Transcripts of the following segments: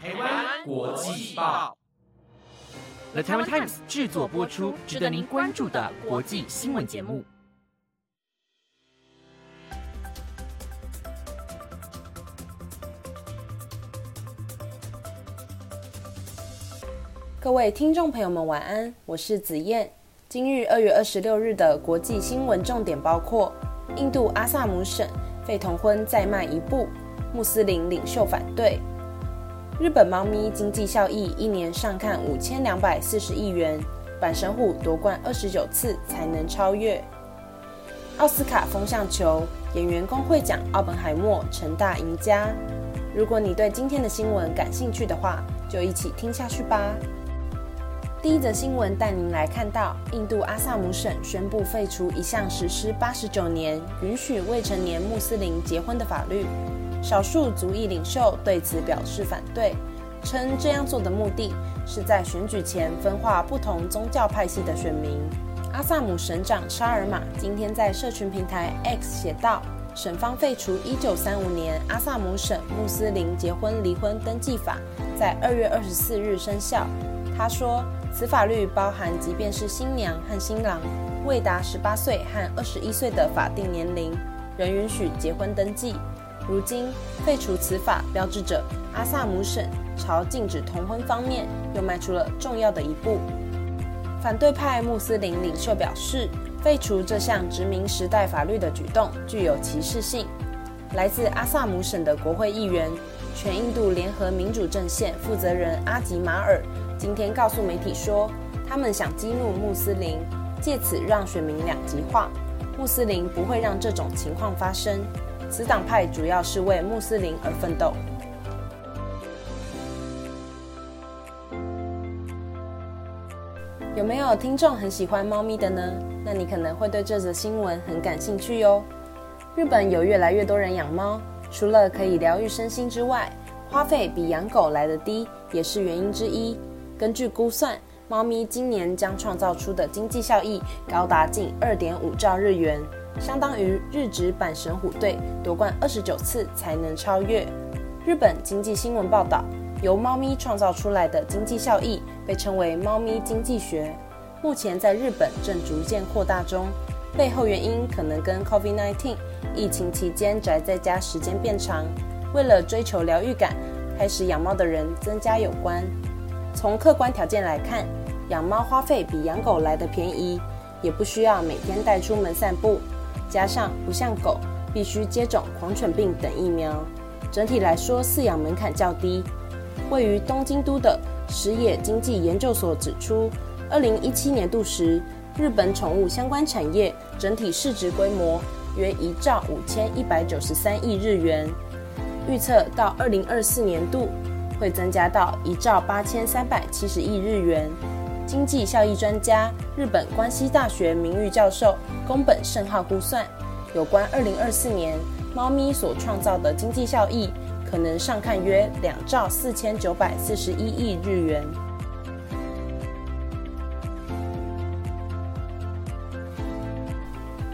台湾国际报，The Taiwan Times 制作播出，值得您关注的国际新闻节目。各位听众朋友们，晚安，我是子燕。今日二月二十六日的国际新闻重点包括：印度阿萨姆省废同婚再迈一步，穆斯林领袖反对；日本猫咪经济效益一年上看五千两百四十亿元，板神虎夺冠二十九次才能超越；奥斯卡风向球演员工会奖，奥本海默成大赢家。如果你对今天的新闻感兴趣的话，就一起听下去吧。第一则新闻带您来看到，印度阿萨姆省宣布废除一项实施八十九年允许未成年穆斯林结婚的法律。少数族裔领袖对此表示反对，称这样做的目的是在选举前分化不同宗教派系的选民。阿萨姆省长沙尔玛今天在社群平台 X 写道：“省方废除一九三五年阿萨姆省穆斯林结婚离婚登记法，在二月二十四日生效。”他说。此法律包含，即便是新娘和新郎未达十八岁和二十一岁的法定年龄，仍允许结婚登记。如今废除此法，标志着阿萨姆省朝禁止同婚方面又迈出了重要的一步。反对派穆斯林领袖表示，废除这项殖民时代法律的举动具有歧视性。来自阿萨姆省的国会议员、全印度联合民主阵线负责人阿吉马尔。今天告诉媒体说，他们想激怒穆斯林，借此让选民两极化。穆斯林不会让这种情况发生。此党派主要是为穆斯林而奋斗。有没有听众很喜欢猫咪的呢？那你可能会对这则新闻很感兴趣哟。日本有越来越多人养猫，除了可以疗愈身心之外，花费比养狗来的低，也是原因之一。根据估算，猫咪今年将创造出的经济效益高达近二点五兆日元，相当于日职阪神虎队夺冠二十九次才能超越。日本经济新闻报道，由猫咪创造出来的经济效益被称为“猫咪经济学”，目前在日本正逐渐扩大中。背后原因可能跟 COVID-19 疫情期间宅在家时间变长，为了追求疗愈感，开始养猫的人增加有关。从客观条件来看，养猫花费比养狗来的便宜，也不需要每天带出门散步，加上不像狗必须接种狂犬病等疫苗，整体来说饲养门槛较低。位于东京都的石野经济研究所指出，二零一七年度时，日本宠物相关产业整体市值规模约一兆五千一百九十三亿日元，预测到二零二四年度。会增加到一兆八千三百七十亿日元。经济效益专家、日本关西大学名誉教授宫本胜浩估算，有关二零二四年猫咪所创造的经济效益，可能上看约两兆四千九百四十一亿日元。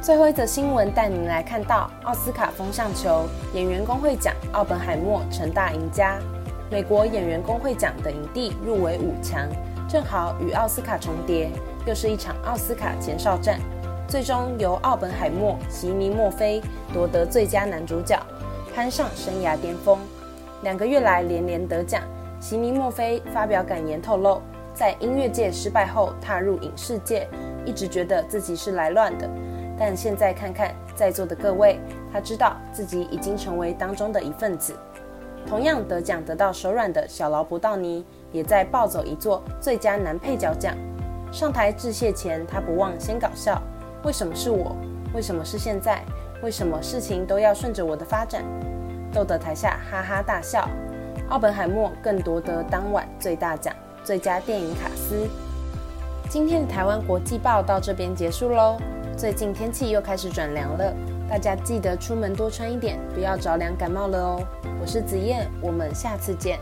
最后一则新闻带您来看到奥斯卡风向球演员工会奖，奥本海默成大赢家。美国演员工会奖的影帝入围五强，正好与奥斯卡重叠，又是一场奥斯卡前哨战。最终由奥本海默、席尼·墨菲夺得最佳男主角，攀上生涯巅峰。两个月来连连得奖，席尼·墨菲发表感言透露，在音乐界失败后踏入影视界，一直觉得自己是来乱的，但现在看看在座的各位，他知道自己已经成为当中的一份子。同样得奖得到手软的小劳勃道尼，也在抱走一座最佳男配角奖。上台致谢前，他不忘先搞笑：“为什么是我？为什么是现在？为什么事情都要顺着我的发展？”逗得台下哈哈大笑。奥本海默更夺得当晚最大奖——最佳电影卡司。今天的台湾国际报到这边结束喽。最近天气又开始转凉了，大家记得出门多穿一点，不要着凉感冒了哦。我是子燕，我们下次见。